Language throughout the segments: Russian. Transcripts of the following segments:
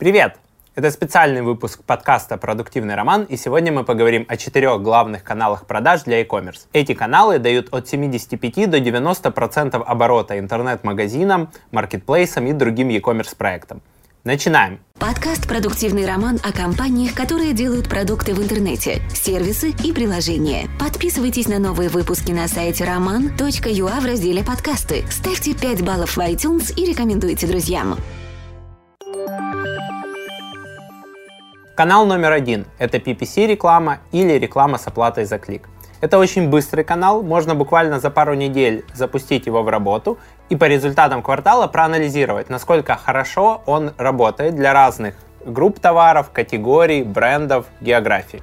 Привет! Это специальный выпуск подкаста «Продуктивный роман», и сегодня мы поговорим о четырех главных каналах продаж для e-commerce. Эти каналы дают от 75 до 90% оборота интернет-магазинам, маркетплейсам и другим e-commerce проектам. Начинаем. Подкаст «Продуктивный роман» о компаниях, которые делают продукты в интернете, сервисы и приложения. Подписывайтесь на новые выпуски на сайте roman.ua в разделе «Подкасты». Ставьте 5 баллов в iTunes и рекомендуйте друзьям. Канал номер один – это PPC реклама или реклама с оплатой за клик. Это очень быстрый канал, можно буквально за пару недель запустить его в работу и по результатам квартала проанализировать, насколько хорошо он работает для разных групп товаров, категорий, брендов, географий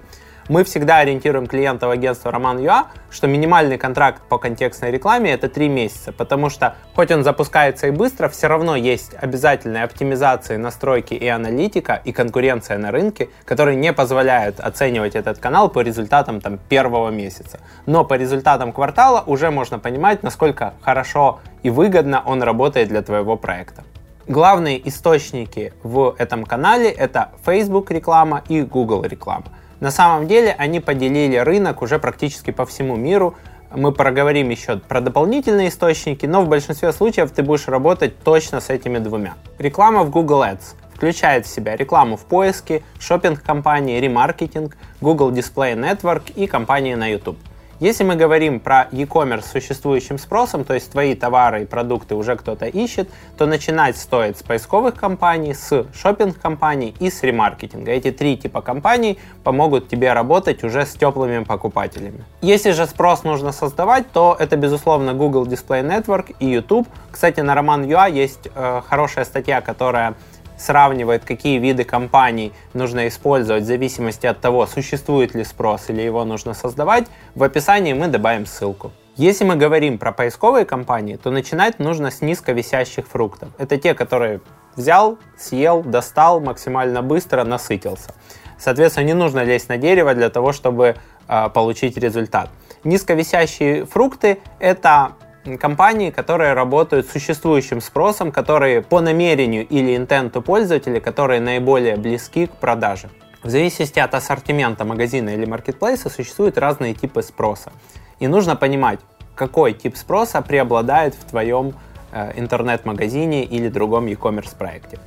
мы всегда ориентируем клиента в агентство Роман.ua, что минимальный контракт по контекстной рекламе это 3 месяца, потому что хоть он запускается и быстро, все равно есть обязательные оптимизации, настройки и аналитика, и конкуренция на рынке, которые не позволяют оценивать этот канал по результатам там, первого месяца. Но по результатам квартала уже можно понимать, насколько хорошо и выгодно он работает для твоего проекта. Главные источники в этом канале это Facebook реклама и Google реклама. На самом деле они поделили рынок уже практически по всему миру. Мы проговорим еще про дополнительные источники, но в большинстве случаев ты будешь работать точно с этими двумя. Реклама в Google Ads включает в себя рекламу в поиске, шопинг-компании, ремаркетинг, Google Display Network и компании на YouTube. Если мы говорим про e-commerce с существующим спросом, то есть твои товары и продукты уже кто-то ищет, то начинать стоит с поисковых компаний, с шопинг-компаний и с ремаркетинга. Эти три типа компаний помогут тебе работать уже с теплыми покупателями. Если же спрос нужно создавать, то это безусловно Google Display Network и YouTube. Кстати, на Roman.ua есть э, хорошая статья, которая сравнивает, какие виды компаний нужно использовать в зависимости от того, существует ли спрос или его нужно создавать, в описании мы добавим ссылку. Если мы говорим про поисковые компании, то начинать нужно с низковисящих фруктов. Это те, которые взял, съел, достал максимально быстро, насытился. Соответственно, не нужно лезть на дерево для того, чтобы э, получить результат. Низковисящие фрукты – это компании, которые работают с существующим спросом, которые по намерению или интенту пользователя, которые наиболее близки к продаже. В зависимости от ассортимента магазина или маркетплейса существуют разные типы спроса. И нужно понимать, какой тип спроса преобладает в твоем э, интернет-магазине или другом e-commerce проекте.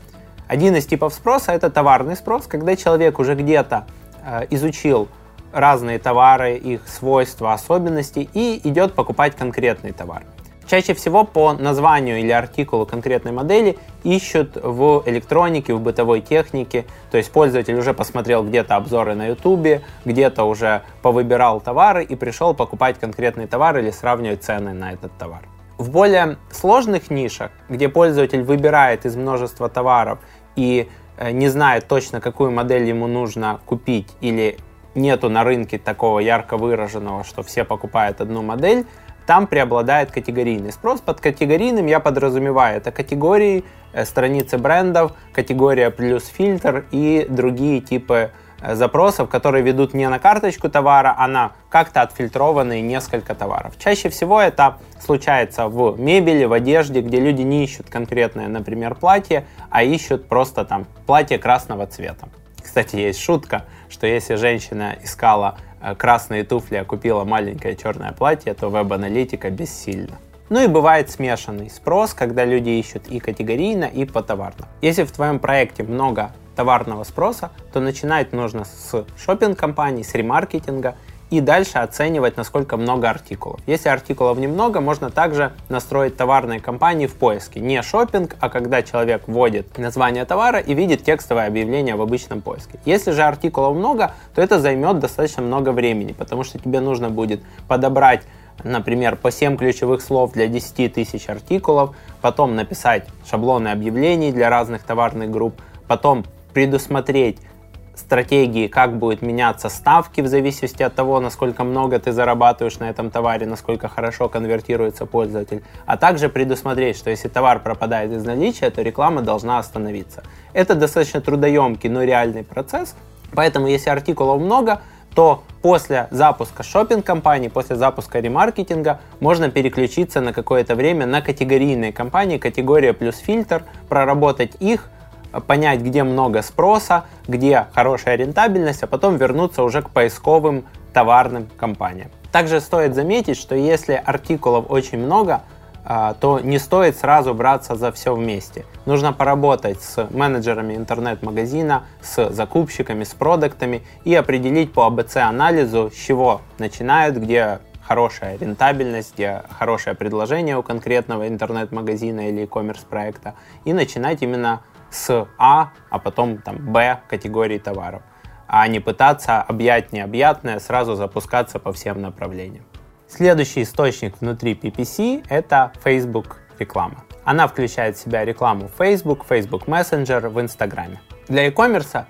Один из типов спроса это товарный спрос, когда человек уже где-то э, изучил разные товары, их свойства, особенности и идет покупать конкретный товар. Чаще всего по названию или артикулу конкретной модели ищут в электронике, в бытовой технике. То есть пользователь уже посмотрел где-то обзоры на YouTube, где-то уже повыбирал товары и пришел покупать конкретный товар или сравнивать цены на этот товар. В более сложных нишах, где пользователь выбирает из множества товаров и э, не знает точно, какую модель ему нужно купить или нету на рынке такого ярко выраженного, что все покупают одну модель, там преобладает категорийный спрос. Под категорийным я подразумеваю это категории, э, страницы брендов, категория плюс фильтр и другие типы э, запросов, которые ведут не на карточку товара, а на как-то отфильтрованные несколько товаров. Чаще всего это случается в мебели, в одежде, где люди не ищут конкретное, например, платье, а ищут просто там платье красного цвета. Кстати, есть шутка, что если женщина искала э, красные туфли, а купила маленькое черное платье, то веб-аналитика бессильна. Ну и бывает смешанный спрос, когда люди ищут и категорийно, и по товарно. Если в твоем проекте много товарного спроса, то начинать нужно с шопинг-компаний, с ремаркетинга и дальше оценивать, насколько много артикулов. Если артикулов немного, можно также настроить товарные компании в поиске. Не шопинг, а когда человек вводит название товара и видит текстовое объявление в обычном поиске. Если же артикулов много, то это займет достаточно много времени, потому что тебе нужно будет подобрать например, по 7 ключевых слов для 10 тысяч артикулов, потом написать шаблоны объявлений для разных товарных групп, потом предусмотреть стратегии, как будет меняться ставки в зависимости от того, насколько много ты зарабатываешь на этом товаре, насколько хорошо конвертируется пользователь, а также предусмотреть, что если товар пропадает из наличия, то реклама должна остановиться. Это достаточно трудоемкий, но реальный процесс, поэтому если артикулов много, то после запуска шопинг-компании, после запуска ремаркетинга можно переключиться на какое-то время на категорийные компании, категория плюс фильтр, проработать их – понять, где много спроса, где хорошая рентабельность, а потом вернуться уже к поисковым товарным компаниям. Также стоит заметить, что если артикулов очень много, а, то не стоит сразу браться за все вместе. Нужно поработать с менеджерами интернет-магазина, с закупщиками, с продуктами и определить по АБЦ-анализу, с чего начинают, где хорошая рентабельность, где хорошее предложение у конкретного интернет-магазина или e-commerce проекта, и начинать именно с А, а потом там Б категории товаров, а не пытаться объять необъятное, сразу запускаться по всем направлениям. Следующий источник внутри PPC – это Facebook реклама. Она включает в себя рекламу в Facebook, Facebook Messenger, в Инстаграме. Для e-commerce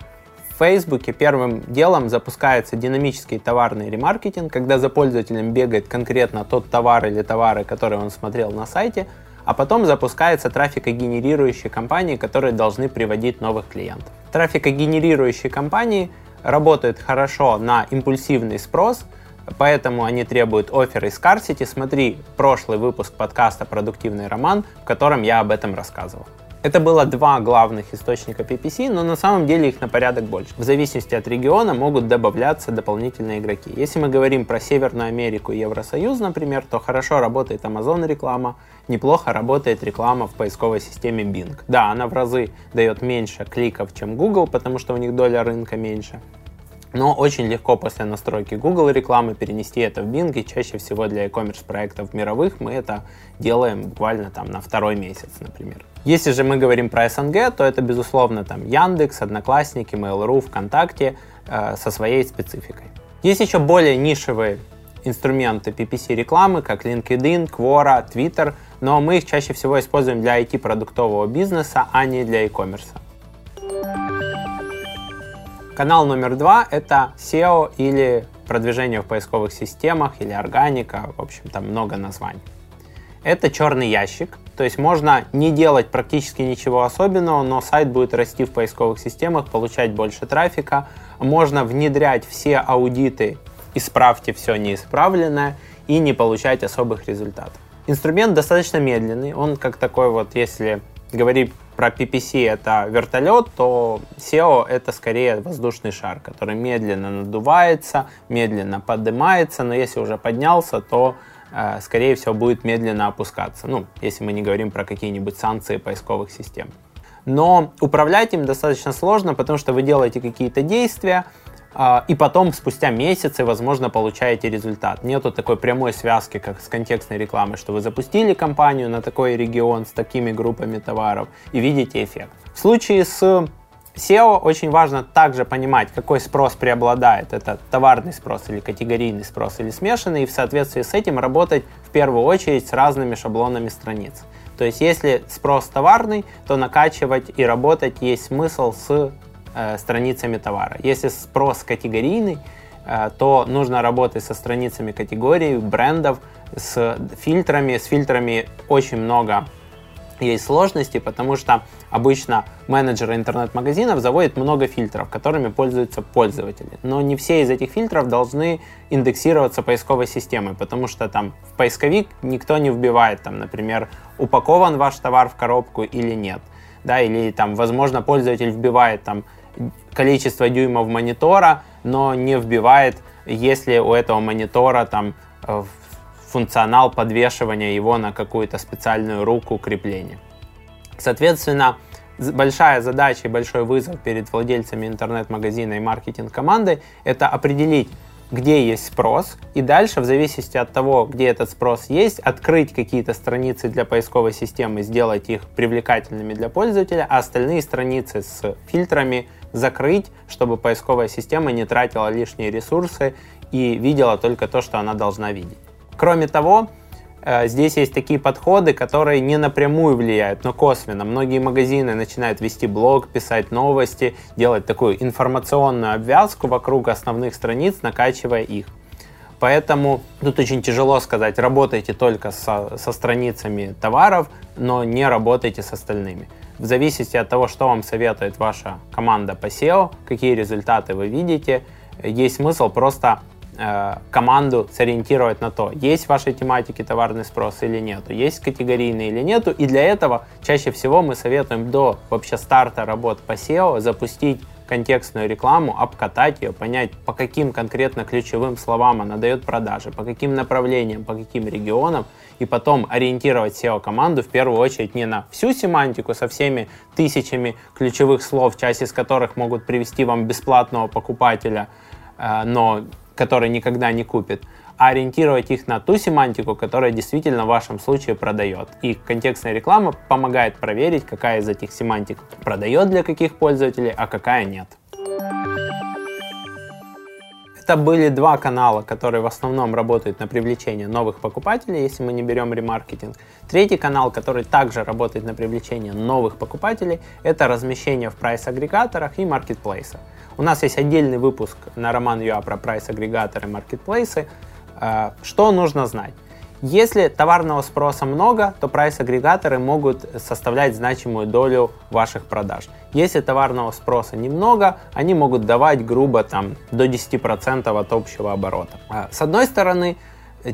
в Facebook первым делом запускается динамический товарный ремаркетинг, когда за пользователем бегает конкретно тот товар или товары, которые он смотрел на сайте, а потом запускается трафикогенерирующие компании, которые должны приводить новых клиентов. Трафикогенерирующие компании работают хорошо на импульсивный спрос – Поэтому они требуют оффер из Scarcity. Смотри прошлый выпуск подкаста «Продуктивный роман», в котором я об этом рассказывал. Это было два главных источника PPC, но на самом деле их на порядок больше. В зависимости от региона могут добавляться дополнительные игроки. Если мы говорим про Северную Америку и Евросоюз, например, то хорошо работает Amazon реклама, неплохо работает реклама в поисковой системе Bing. Да, она в разы дает меньше кликов, чем Google, потому что у них доля рынка меньше. Но очень легко после настройки Google рекламы перенести это в Bing, и чаще всего для e-commerce проектов мировых мы это делаем буквально там на второй месяц, например. Если же мы говорим про СНГ, то это безусловно там Яндекс, Одноклассники, Mail.ru, ВКонтакте э, со своей спецификой. Есть еще более нишевые инструменты PPC рекламы, как LinkedIn, Quora, Twitter, но мы их чаще всего используем для IT-продуктового бизнеса, а не для e-commerce. Канал номер два — это SEO или продвижение в поисковых системах или органика, в общем, там много названий. Это черный ящик, то есть можно не делать практически ничего особенного, но сайт будет расти в поисковых системах, получать больше трафика. Можно внедрять все аудиты, исправьте все неисправленное и не получать особых результатов. Инструмент достаточно медленный, он как такой вот, если говорить про PPC это вертолет, то SEO это скорее воздушный шар, который медленно надувается, медленно поднимается, но если уже поднялся, то э, скорее всего будет медленно опускаться. Ну, если мы не говорим про какие-нибудь санкции поисковых систем. Но управлять им достаточно сложно, потому что вы делаете какие-то действия, и потом, спустя месяцы, возможно, получаете результат. Нету такой прямой связки, как с контекстной рекламой, что вы запустили компанию на такой регион с такими группами товаров и видите эффект. В случае с SEO очень важно также понимать, какой спрос преобладает. Это товарный спрос или категорийный спрос или смешанный, и в соответствии с этим работать в первую очередь с разными шаблонами страниц. То есть если спрос товарный, то накачивать и работать есть смысл с э, страницами товара. Если спрос категорийный, э, то нужно работать со страницами категорий, брендов, с фильтрами. С фильтрами очень много есть сложности, потому что обычно менеджеры интернет-магазинов заводят много фильтров, которыми пользуются пользователи. Но не все из этих фильтров должны индексироваться поисковой системой, потому что там в поисковик никто не вбивает, там, например, упакован ваш товар в коробку или нет. Да, или там, возможно, пользователь вбивает там количество дюймов монитора, но не вбивает, если у этого монитора там э, функционал подвешивания его на какую-то специальную руку крепления. Соответственно, большая задача и большой вызов перед владельцами интернет-магазина и маркетинг-командой – это определить, где есть спрос, и дальше, в зависимости от того, где этот спрос есть, открыть какие-то страницы для поисковой системы, сделать их привлекательными для пользователя, а остальные страницы с фильтрами закрыть, чтобы поисковая система не тратила лишние ресурсы и видела только то, что она должна видеть. Кроме того, Здесь есть такие подходы, которые не напрямую влияют, но косвенно. Многие магазины начинают вести блог, писать новости, делать такую информационную обвязку вокруг основных страниц, накачивая их. Поэтому тут очень тяжело сказать, работайте только со, со страницами товаров, но не работайте с остальными. В зависимости от того, что вам советует ваша команда по SEO, какие результаты вы видите, есть смысл просто э, команду сориентировать на то, есть в вашей тематике товарный спрос или нету, есть категорийный или нету. И для этого чаще всего мы советуем до вообще старта работ по SEO запустить контекстную рекламу, обкатать ее, понять, по каким конкретно ключевым словам она дает продажи, по каким направлениям, по каким регионам, и потом ориентировать SEO-команду в первую очередь не на всю семантику со всеми тысячами ключевых слов, часть из которых могут привести вам бесплатного покупателя, э, но который никогда не купит, а ориентировать их на ту семантику, которая действительно в вашем случае продает. И контекстная реклама помогает проверить, какая из этих семантик продает для каких пользователей, а какая нет. Это были два канала, которые в основном работают на привлечение новых покупателей, если мы не берем ремаркетинг. Третий канал, который также работает на привлечение новых покупателей, это размещение в прайс-агрегаторах и маркетплейсах. У нас есть отдельный выпуск на Роман Юа про прайс-агрегаторы и маркетплейсы. А, что нужно знать? Если товарного спроса много, то прайс-агрегаторы могут составлять значимую долю ваших продаж. Если товарного спроса немного, они могут давать грубо там, до 10% от общего оборота. А, с одной стороны,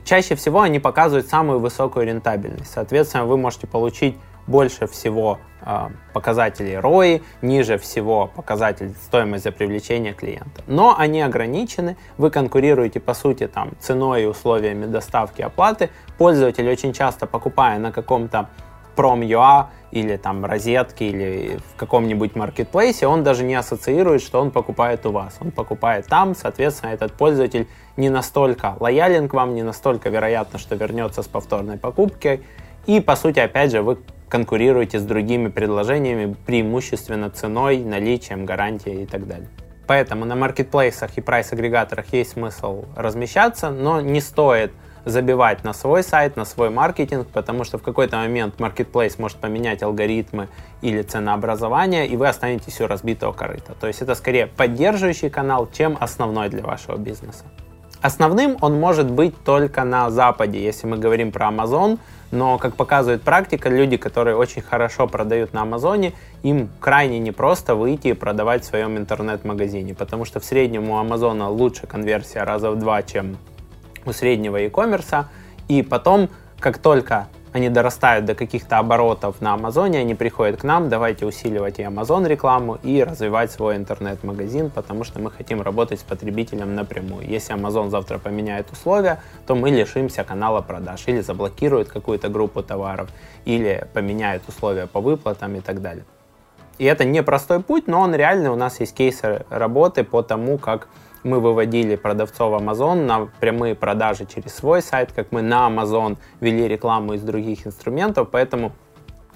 чаще всего они показывают самую высокую рентабельность. Соответственно, вы можете получить больше всего э, показателей ROI, ниже всего показатель стоимость за привлечение клиента. Но они ограничены, вы конкурируете по сути там ценой и условиями доставки оплаты. Пользователь очень часто покупая на каком-то Prom.ua или там розетки или в каком-нибудь маркетплейсе, он даже не ассоциирует, что он покупает у вас. Он покупает там, соответственно, этот пользователь не настолько лоялен к вам, не настолько вероятно, что вернется с повторной покупкой. И, по сути, опять же, вы конкурируете с другими предложениями преимущественно ценой, наличием, гарантией и так далее. Поэтому на маркетплейсах и прайс-агрегаторах есть смысл размещаться, но не стоит забивать на свой сайт, на свой маркетинг, потому что в какой-то момент маркетплейс может поменять алгоритмы или ценообразование, и вы останетесь у разбитого корыта. То есть это скорее поддерживающий канал, чем основной для вашего бизнеса. Основным он может быть только на Западе, если мы говорим про Amazon, но, как показывает практика, люди, которые очень хорошо продают на Амазоне, им крайне непросто выйти и продавать в своем интернет-магазине, потому что в среднем у Амазона лучше конверсия раза в два, чем у среднего e-commerce, и потом, как только они дорастают до каких-то оборотов на Амазоне, они приходят к нам, давайте усиливать и Амазон рекламу, и развивать свой интернет-магазин, потому что мы хотим работать с потребителем напрямую. Если Амазон завтра поменяет условия, то мы лишимся канала продаж, или заблокирует какую-то группу товаров, или поменяет условия по выплатам и так далее. И это не простой путь, но он реальный. У нас есть кейсы работы по тому, как мы выводили продавцов Amazon на прямые продажи через свой сайт, как мы на Amazon вели рекламу из других инструментов, поэтому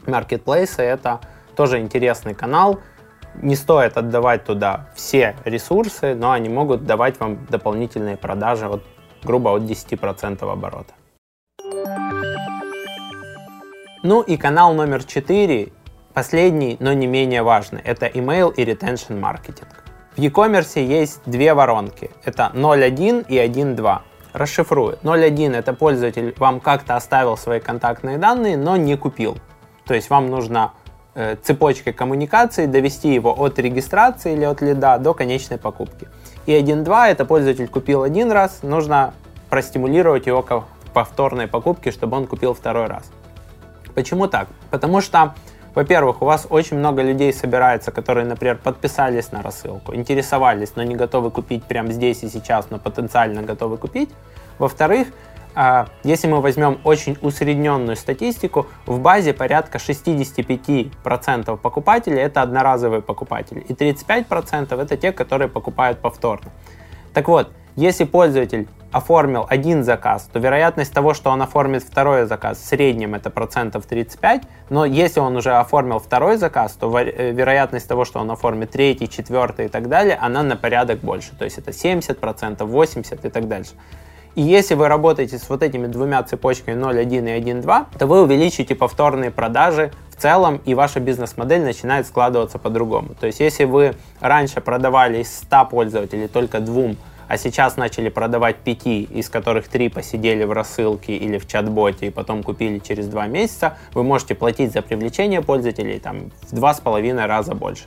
маркетплейсы это тоже интересный канал. Не стоит отдавать туда все ресурсы, но они могут давать вам дополнительные продажи от, грубо от 10% оборота. Ну и канал номер 4, последний, но не менее важный, это email и retention маркетинг. В e-commerce есть две воронки. Это 0.1 и 1.2. Расшифрую. 0.1 это пользователь вам как-то оставил свои контактные данные, но не купил. То есть вам нужно э, цепочкой коммуникации довести его от регистрации или от лида до конечной покупки. И 1.2 это пользователь купил один раз, нужно простимулировать его к повторной покупке, чтобы он купил второй раз. Почему так? Потому что во-первых, у вас очень много людей собирается, которые, например, подписались на рассылку, интересовались, но не готовы купить прямо здесь и сейчас, но потенциально готовы купить. Во-вторых, а, если мы возьмем очень усредненную статистику, в базе порядка 65% покупателей это одноразовые покупатели, и 35% это те, которые покупают повторно. Так вот, если пользователь оформил один заказ, то вероятность того, что он оформит второй заказ, в среднем это процентов 35, но если он уже оформил второй заказ, то э, вероятность того, что он оформит третий, четвертый и так далее, она на порядок больше, то есть это 70 процентов, 80 и так дальше. И если вы работаете с вот этими двумя цепочками 0.1 и 1.2, то вы увеличите повторные продажи в целом, и ваша бизнес-модель начинает складываться по-другому. То есть если вы раньше продавали из 100 пользователей только двум а сейчас начали продавать пяти, из которых три посидели в рассылке или в чат-боте и потом купили через два месяца, вы можете платить за привлечение пользователей там, в два с половиной раза больше.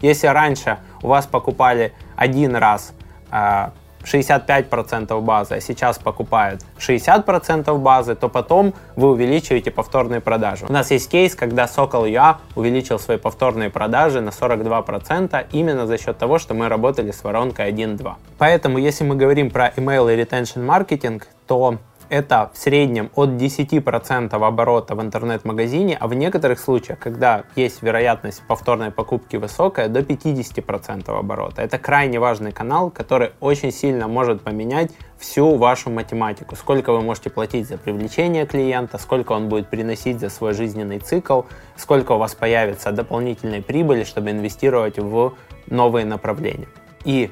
Если раньше у вас покупали один раз э, 65% базы, а сейчас покупают 60% базы, то потом вы увеличиваете повторные продажи. У нас есть кейс, когда Sokol.ua увеличил свои повторные продажи на 42% именно за счет того, что мы работали с воронкой 1.2. Поэтому, если мы говорим про email и retention маркетинг, то это в среднем от 10% оборота в интернет-магазине, а в некоторых случаях, когда есть вероятность повторной покупки высокая, до 50% оборота. Это крайне важный канал, который очень сильно может поменять всю вашу математику. Сколько вы можете платить за привлечение клиента, сколько он будет приносить за свой жизненный цикл, сколько у вас появится дополнительной прибыли, чтобы инвестировать в новые направления. И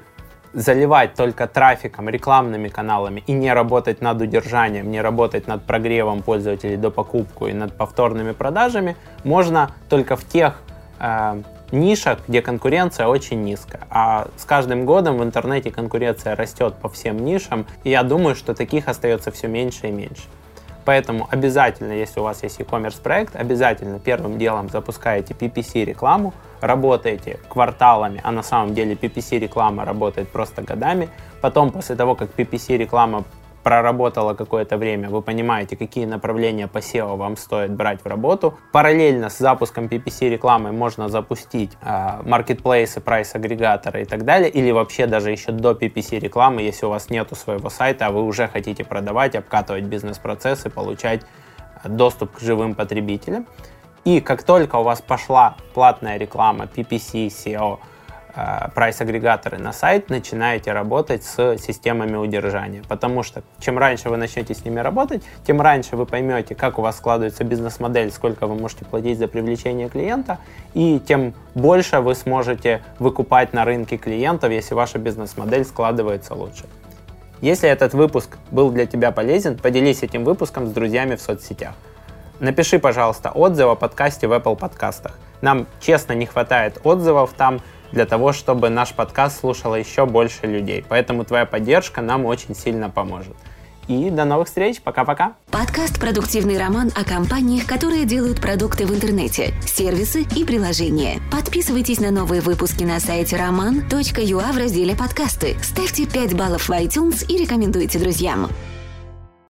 заливать только трафиком, рекламными каналами и не работать над удержанием, не работать над прогревом пользователей до покупку и над повторными продажами, можно только в тех э, нишах, где конкуренция очень низкая. А с каждым годом в интернете конкуренция растет по всем нишам, и я думаю, что таких остается все меньше и меньше. Поэтому обязательно, если у вас есть e-commerce проект, обязательно первым делом запускаете PPC рекламу, работаете кварталами, а на самом деле PPC реклама работает просто годами. Потом, после того, как PPC реклама проработала какое-то время, вы понимаете, какие направления по SEO вам стоит брать в работу. Параллельно с запуском PPC рекламы можно запустить э, маркетплейсы, прайс-агрегаторы и так далее, или вообще даже еще до PPC рекламы, если у вас нету своего сайта, а вы уже хотите продавать, обкатывать бизнес-процессы, получать э, доступ к живым потребителям. И как только у вас пошла платная реклама, PPC, SEO, прайс-агрегаторы на сайт, начинаете работать с системами удержания. Потому что чем раньше вы начнете с ними работать, тем раньше вы поймете, как у вас складывается бизнес-модель, сколько вы можете платить за привлечение клиента, и тем больше вы сможете выкупать на рынке клиентов, если ваша бизнес-модель складывается лучше. Если этот выпуск был для тебя полезен, поделись этим выпуском с друзьями в соцсетях. Напиши, пожалуйста, отзыв о подкасте в Apple подкастах. Нам честно не хватает отзывов там, для того, чтобы наш подкаст слушало еще больше людей. Поэтому твоя поддержка нам очень сильно поможет. И до новых встреч. Пока-пока. Подкаст «Продуктивный роман» о компаниях, которые делают продукты в интернете, сервисы и приложения. Подписывайтесь на новые выпуски на сайте roman.ua в разделе «Подкасты». Ставьте 5 баллов в iTunes и рекомендуйте друзьям.